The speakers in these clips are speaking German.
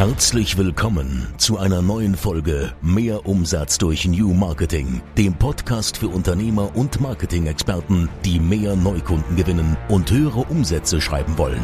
Herzlich willkommen zu einer neuen Folge Mehr Umsatz durch New Marketing, dem Podcast für Unternehmer und Marketing-Experten, die mehr Neukunden gewinnen und höhere Umsätze schreiben wollen.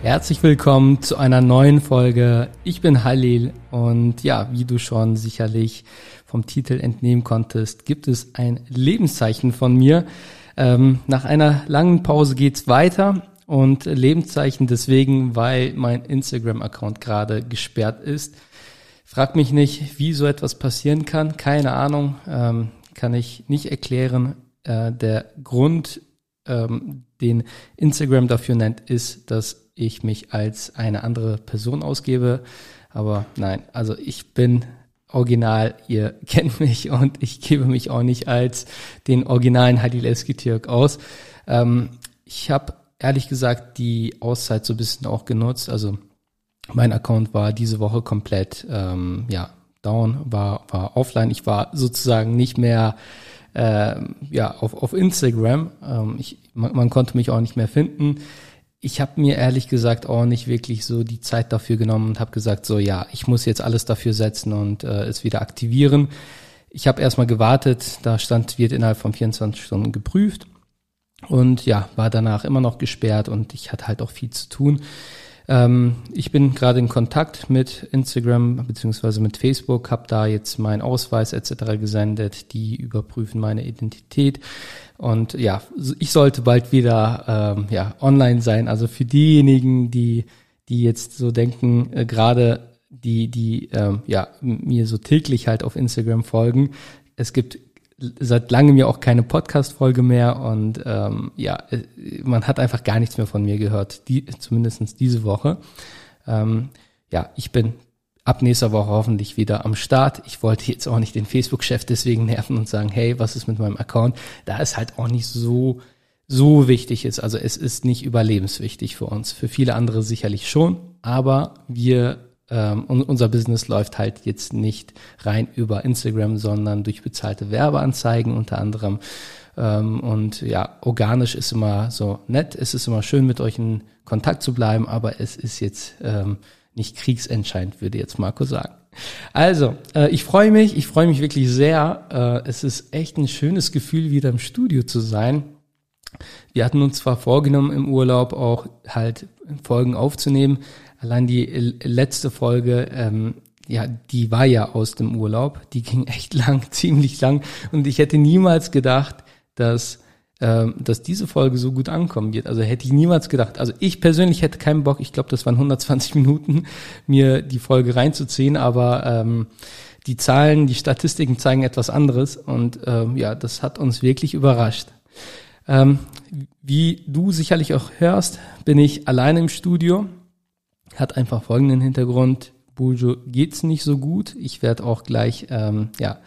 Herzlich willkommen zu einer neuen Folge. Ich bin Halil und ja, wie du schon sicherlich vom Titel entnehmen konntest, gibt es ein Lebenszeichen von mir. Ähm, nach einer langen Pause geht's weiter und Lebenszeichen deswegen, weil mein Instagram-Account gerade gesperrt ist. Frag mich nicht, wie so etwas passieren kann. Keine Ahnung, ähm, kann ich nicht erklären. Äh, der Grund, ähm, den Instagram dafür nennt, ist, dass ich mich als eine andere Person ausgebe. Aber nein, also ich bin original, ihr kennt mich und ich gebe mich auch nicht als den originalen Hadil Eskitürk aus. Ähm, ich habe ehrlich gesagt die Auszeit so ein bisschen auch genutzt. Also mein Account war diese Woche komplett ähm, ja down, war war offline. Ich war sozusagen nicht mehr äh, ja auf auf Instagram. Ähm, ich, man, man konnte mich auch nicht mehr finden. Ich habe mir ehrlich gesagt auch nicht wirklich so die Zeit dafür genommen und habe gesagt, so ja, ich muss jetzt alles dafür setzen und äh, es wieder aktivieren. Ich habe erstmal gewartet, da stand, wird innerhalb von 24 Stunden geprüft und ja, war danach immer noch gesperrt und ich hatte halt auch viel zu tun. Ähm, ich bin gerade in Kontakt mit Instagram beziehungsweise mit Facebook, habe da jetzt meinen Ausweis etc. gesendet, die überprüfen meine Identität und ja, ich sollte bald wieder ähm, ja online sein. Also für diejenigen, die die jetzt so denken, äh, gerade die die ähm, ja mir so täglich halt auf Instagram folgen, es gibt seit langem ja auch keine Podcast-Folge mehr und ähm, ja, äh, man hat einfach gar nichts mehr von mir gehört, die, zumindest diese Woche. Ähm, ja, ich bin ab nächster Woche hoffentlich wieder am Start. Ich wollte jetzt auch nicht den Facebook-Chef deswegen nerven und sagen, hey, was ist mit meinem Account? Da ist halt auch nicht so so wichtig ist. Also es ist nicht überlebenswichtig für uns. Für viele andere sicherlich schon, aber wir ähm, unser Business läuft halt jetzt nicht rein über Instagram, sondern durch bezahlte Werbeanzeigen unter anderem. Ähm, und ja, organisch ist immer so nett. Es ist immer schön, mit euch in Kontakt zu bleiben, aber es ist jetzt ähm, nicht kriegsentscheidend, würde jetzt Marco sagen. Also, äh, ich freue mich, ich freue mich wirklich sehr. Äh, es ist echt ein schönes Gefühl, wieder im Studio zu sein. Wir hatten uns zwar vorgenommen, im Urlaub auch halt Folgen aufzunehmen, Allein die letzte Folge, ähm, ja, die war ja aus dem Urlaub. Die ging echt lang, ziemlich lang. Und ich hätte niemals gedacht, dass ähm, dass diese Folge so gut ankommen wird. Also hätte ich niemals gedacht. Also ich persönlich hätte keinen Bock, ich glaube, das waren 120 Minuten, mir die Folge reinzuziehen, aber ähm, die Zahlen, die Statistiken zeigen etwas anderes und ähm, ja, das hat uns wirklich überrascht. Ähm, wie du sicherlich auch hörst, bin ich alleine im Studio hat einfach folgenden Hintergrund. Bujo geht's nicht so gut. Ich werde auch gleich ähm, ja,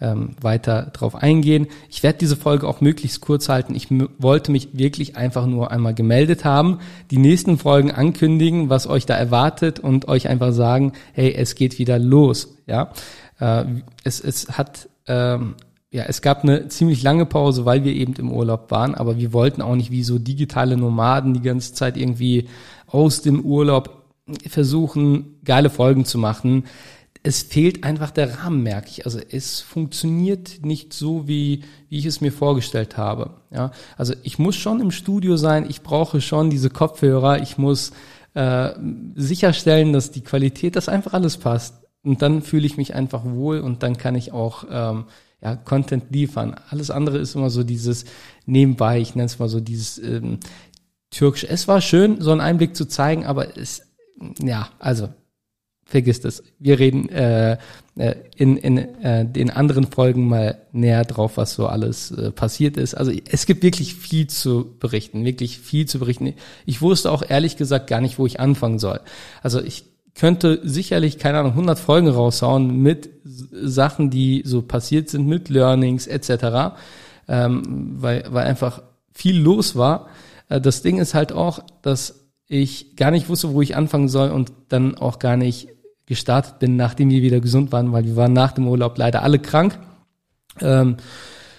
ähm, weiter drauf eingehen. Ich werde diese Folge auch möglichst kurz halten. Ich wollte mich wirklich einfach nur einmal gemeldet haben, die nächsten Folgen ankündigen, was euch da erwartet und euch einfach sagen, hey, es geht wieder los. Ja, äh, es, es hat ähm, ja, es gab eine ziemlich lange Pause, weil wir eben im Urlaub waren, aber wir wollten auch nicht wie so digitale Nomaden die ganze Zeit irgendwie aus dem Urlaub versuchen, geile Folgen zu machen. Es fehlt einfach der Rahmen, merke ich. Also es funktioniert nicht so, wie, wie ich es mir vorgestellt habe. Ja, also ich muss schon im Studio sein. Ich brauche schon diese Kopfhörer. Ich muss äh, sicherstellen, dass die Qualität, dass einfach alles passt. Und dann fühle ich mich einfach wohl und dann kann ich auch ähm, ja, Content liefern. Alles andere ist immer so dieses nebenbei, ich nenne es mal so dieses ähm, türkisch. Es war schön, so einen Einblick zu zeigen, aber es ja, also vergiss das. Wir reden äh, äh, in, in äh, den anderen Folgen mal näher drauf, was so alles äh, passiert ist. Also es gibt wirklich viel zu berichten, wirklich viel zu berichten. Ich wusste auch ehrlich gesagt gar nicht, wo ich anfangen soll. Also ich könnte sicherlich, keine Ahnung, 100 Folgen raushauen mit Sachen, die so passiert sind, mit Learnings etc., ähm, weil, weil einfach viel los war. Äh, das Ding ist halt auch, dass ich gar nicht wusste, wo ich anfangen soll und dann auch gar nicht gestartet bin, nachdem wir wieder gesund waren, weil wir waren nach dem Urlaub leider alle krank. Ähm,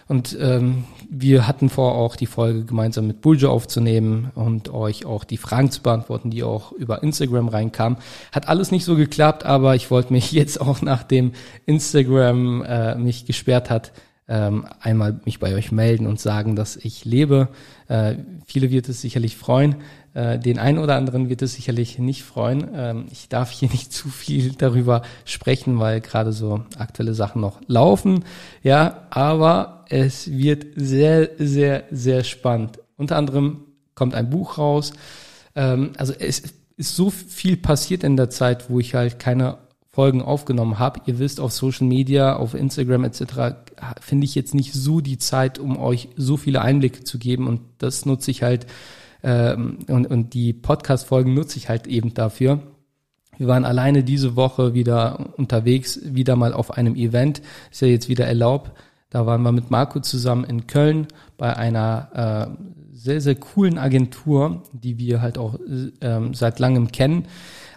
und ähm, wir hatten vor, auch die Folge gemeinsam mit Buljo aufzunehmen und euch auch die Fragen zu beantworten, die auch über Instagram reinkamen. Hat alles nicht so geklappt, aber ich wollte mich jetzt auch nachdem Instagram äh, mich gesperrt hat, ähm, einmal mich bei euch melden und sagen, dass ich lebe. Äh, viele wird es sicherlich freuen. Äh, den einen oder anderen wird es sicherlich nicht freuen. Ähm, ich darf hier nicht zu viel darüber sprechen, weil gerade so aktuelle Sachen noch laufen. Ja, aber es wird sehr, sehr, sehr spannend. Unter anderem kommt ein Buch raus. Ähm, also es ist so viel passiert in der Zeit, wo ich halt keine Folgen aufgenommen habe. Ihr wisst, auf Social Media, auf Instagram etc. finde ich jetzt nicht so die Zeit, um euch so viele Einblicke zu geben. Und das nutze ich halt, ähm, und, und die Podcast-Folgen nutze ich halt eben dafür. Wir waren alleine diese Woche wieder unterwegs, wieder mal auf einem Event. Ist ja jetzt wieder erlaubt. Da waren wir mit Marco zusammen in Köln bei einer äh, sehr, sehr coolen Agentur, die wir halt auch äh, seit langem kennen.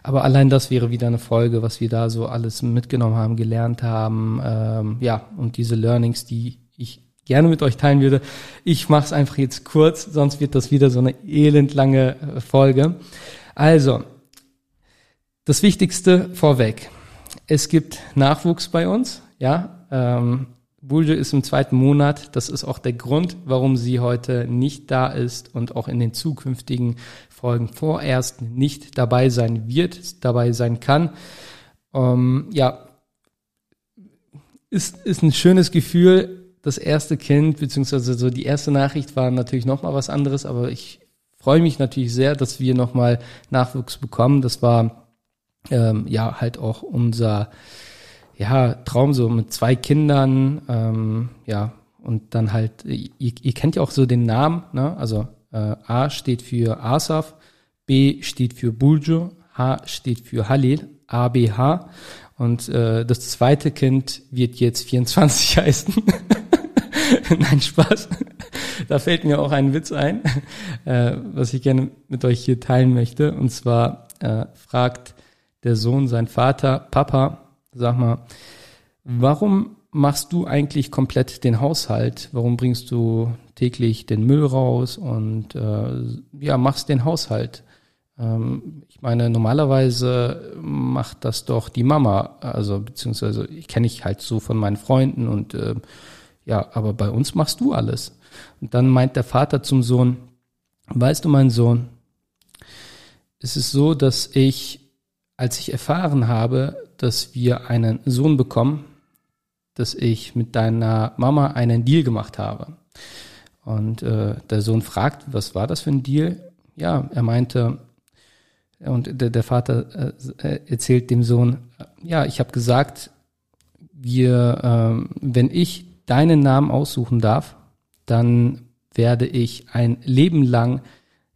Aber allein das wäre wieder eine Folge, was wir da so alles mitgenommen haben, gelernt haben. Ähm, ja, und diese Learnings, die ich gerne mit euch teilen würde. Ich mache es einfach jetzt kurz, sonst wird das wieder so eine elendlange äh, Folge. Also, das Wichtigste vorweg. Es gibt Nachwuchs bei uns, ja. Ähm, Bulge ist im zweiten Monat. Das ist auch der Grund, warum sie heute nicht da ist und auch in den zukünftigen Folgen vorerst nicht dabei sein wird, dabei sein kann. Ähm, ja, ist, ist ein schönes Gefühl. Das erste Kind, beziehungsweise so die erste Nachricht war natürlich nochmal was anderes, aber ich freue mich natürlich sehr, dass wir nochmal Nachwuchs bekommen. Das war ähm, ja halt auch unser ja, Traum so mit zwei Kindern, ähm, ja, und dann halt, ihr, ihr kennt ja auch so den Namen, ne? Also äh, A steht für Asaf, B steht für Buljo, H steht für Halil, ABH. Und äh, das zweite Kind wird jetzt 24 heißen. Nein, Spaß. Da fällt mir auch ein Witz ein, äh, was ich gerne mit euch hier teilen möchte. Und zwar äh, fragt der Sohn seinen Vater, Papa, Sag mal, warum machst du eigentlich komplett den Haushalt? Warum bringst du täglich den Müll raus und äh, ja, machst den Haushalt? Ähm, ich meine, normalerweise macht das doch die Mama, also beziehungsweise ich kenne ich halt so von meinen Freunden und äh, ja, aber bei uns machst du alles. Und dann meint der Vater zum Sohn, weißt du, mein Sohn, es ist so, dass ich, als ich erfahren habe, dass wir einen Sohn bekommen, dass ich mit deiner Mama einen Deal gemacht habe. Und äh, der Sohn fragt, was war das für ein Deal? Ja, er meinte, und der, der Vater äh, erzählt dem Sohn, ja, ich habe gesagt, wir, äh, wenn ich deinen Namen aussuchen darf, dann werde ich ein Leben lang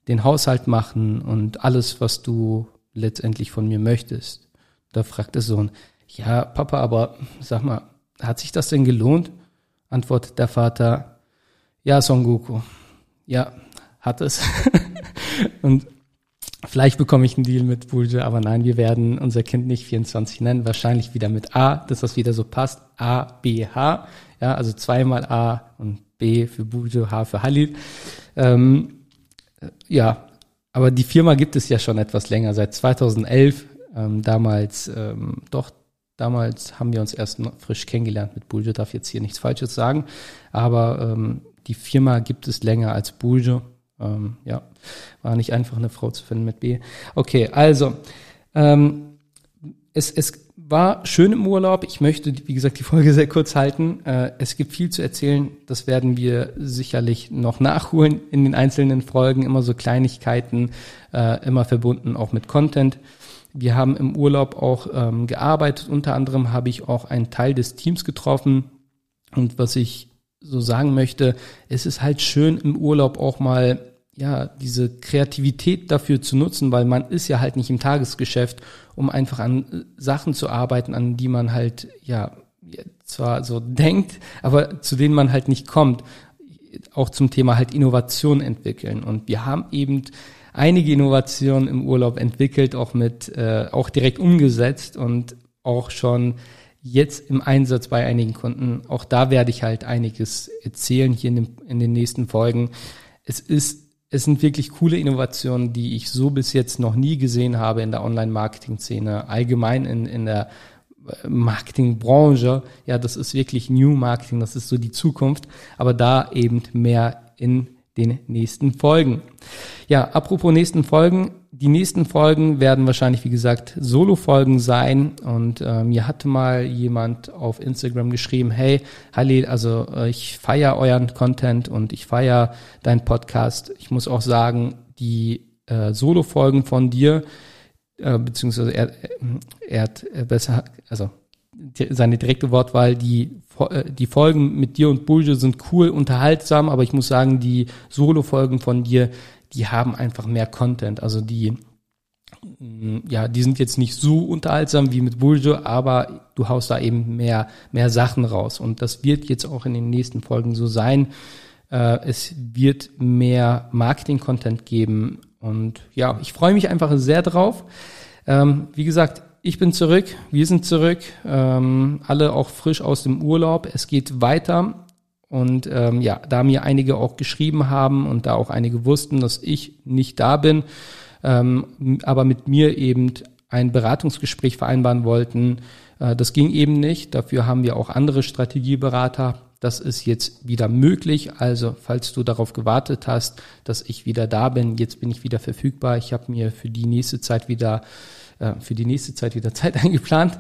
den Haushalt machen und alles, was du letztendlich von mir möchtest. Da fragt der Sohn, ja, Papa, aber sag mal, hat sich das denn gelohnt? Antwortet der Vater, ja, Son Goku. Ja, hat es. und vielleicht bekomme ich einen Deal mit Bulge, aber nein, wir werden unser Kind nicht 24 nennen, wahrscheinlich wieder mit A, dass das wieder so passt. A, B, H. Ja, also zweimal A und B für Bulge, H für Halil. Ähm, ja, aber die Firma gibt es ja schon etwas länger, seit 2011 ähm, damals, ähm, doch, damals haben wir uns erst frisch kennengelernt mit Buljo, darf jetzt hier nichts Falsches sagen, aber ähm, die Firma gibt es länger als Buljo. Ähm, ja, war nicht einfach eine Frau zu finden mit B. Okay, also, ähm, es, es war schön im Urlaub. Ich möchte, wie gesagt, die Folge sehr kurz halten. Äh, es gibt viel zu erzählen. Das werden wir sicherlich noch nachholen in den einzelnen Folgen. Immer so Kleinigkeiten, äh, immer verbunden auch mit Content. Wir haben im Urlaub auch ähm, gearbeitet. Unter anderem habe ich auch einen Teil des Teams getroffen. Und was ich so sagen möchte, es ist halt schön im Urlaub auch mal ja, diese Kreativität dafür zu nutzen, weil man ist ja halt nicht im Tagesgeschäft, um einfach an Sachen zu arbeiten, an die man halt, ja, zwar so denkt, aber zu denen man halt nicht kommt. Auch zum Thema halt Innovation entwickeln. Und wir haben eben einige Innovationen im Urlaub entwickelt, auch mit, äh, auch direkt umgesetzt und auch schon jetzt im Einsatz bei einigen Kunden. Auch da werde ich halt einiges erzählen hier in den, in den nächsten Folgen. Es ist, es sind wirklich coole Innovationen, die ich so bis jetzt noch nie gesehen habe in der Online-Marketing-Szene, allgemein in, in der äh, Marketingbranche. Ja, das ist wirklich New Marketing, das ist so die Zukunft, aber da eben mehr in den nächsten Folgen. Ja, apropos nächsten Folgen. Die nächsten Folgen werden wahrscheinlich, wie gesagt, Solo-Folgen sein. Und äh, mir hatte mal jemand auf Instagram geschrieben, hey, Halil, also äh, ich feiere euren Content und ich feiere deinen Podcast. Ich muss auch sagen, die äh, Solo-Folgen von dir, äh, beziehungsweise er, er hat besser, also seine direkte Wortwahl, die, äh, die Folgen mit dir und Bulge sind cool, unterhaltsam, aber ich muss sagen, die Solo-Folgen von dir, die haben einfach mehr Content. Also die, mm, ja, die sind jetzt nicht so unterhaltsam wie mit Bulge, aber du haust da eben mehr, mehr Sachen raus. Und das wird jetzt auch in den nächsten Folgen so sein. Äh, es wird mehr Marketing-Content geben. Und ja, ich freue mich einfach sehr drauf. Ähm, wie gesagt, ich bin zurück, wir sind zurück, ähm, alle auch frisch aus dem Urlaub. Es geht weiter. Und ähm, ja, da mir einige auch geschrieben haben und da auch einige wussten, dass ich nicht da bin, ähm, aber mit mir eben ein Beratungsgespräch vereinbaren wollten, äh, das ging eben nicht. Dafür haben wir auch andere Strategieberater. Das ist jetzt wieder möglich. Also, falls du darauf gewartet hast, dass ich wieder da bin, jetzt bin ich wieder verfügbar. Ich habe mir für die nächste Zeit wieder äh, für die nächste Zeit wieder Zeit eingeplant,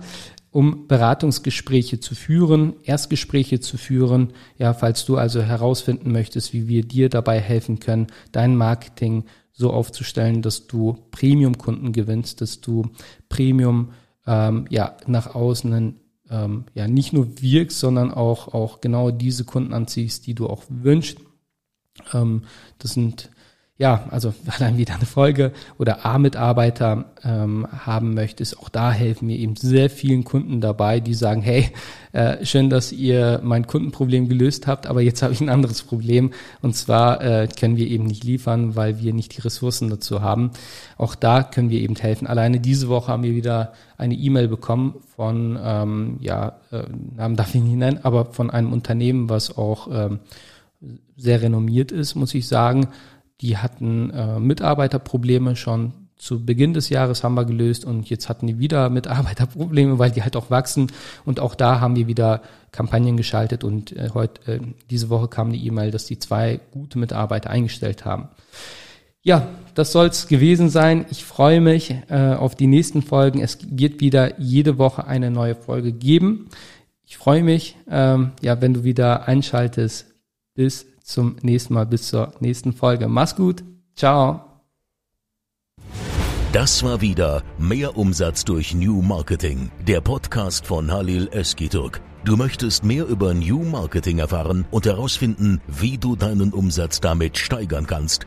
um Beratungsgespräche zu führen, Erstgespräche zu führen. Ja, falls du also herausfinden möchtest, wie wir dir dabei helfen können, dein Marketing so aufzustellen, dass du Premium-Kunden gewinnst, dass du Premium ähm, ja nach außen ähm, ja nicht nur wirkst, sondern auch auch genau diese Kunden anziehst, die du auch wünschst. Ähm, das sind ja, also allein wieder eine Folge oder A-Mitarbeiter ähm, haben möchtest, auch da helfen mir eben sehr vielen Kunden dabei, die sagen, hey, äh, schön, dass ihr mein Kundenproblem gelöst habt, aber jetzt habe ich ein anderes Problem und zwar äh, können wir eben nicht liefern, weil wir nicht die Ressourcen dazu haben. Auch da können wir eben helfen. Alleine diese Woche haben wir wieder eine E-Mail bekommen von, ähm, ja, äh, Namen darf ich nicht nennen, aber von einem Unternehmen, was auch ähm, sehr renommiert ist, muss ich sagen die hatten äh, Mitarbeiterprobleme schon zu Beginn des Jahres haben wir gelöst und jetzt hatten die wieder Mitarbeiterprobleme, weil die halt auch wachsen und auch da haben wir wieder Kampagnen geschaltet und äh, heute äh, diese Woche kam die E-Mail, dass die zwei gute Mitarbeiter eingestellt haben. Ja, das soll's gewesen sein. Ich freue mich äh, auf die nächsten Folgen. Es wird wieder jede Woche eine neue Folge geben. Ich freue mich, ähm, ja, wenn du wieder einschaltest. Bis zum nächsten Mal, bis zur nächsten Folge. Mach's gut. Ciao. Das war wieder Mehr Umsatz durch New Marketing, der Podcast von Halil Eskiturk. Du möchtest mehr über New Marketing erfahren und herausfinden, wie du deinen Umsatz damit steigern kannst.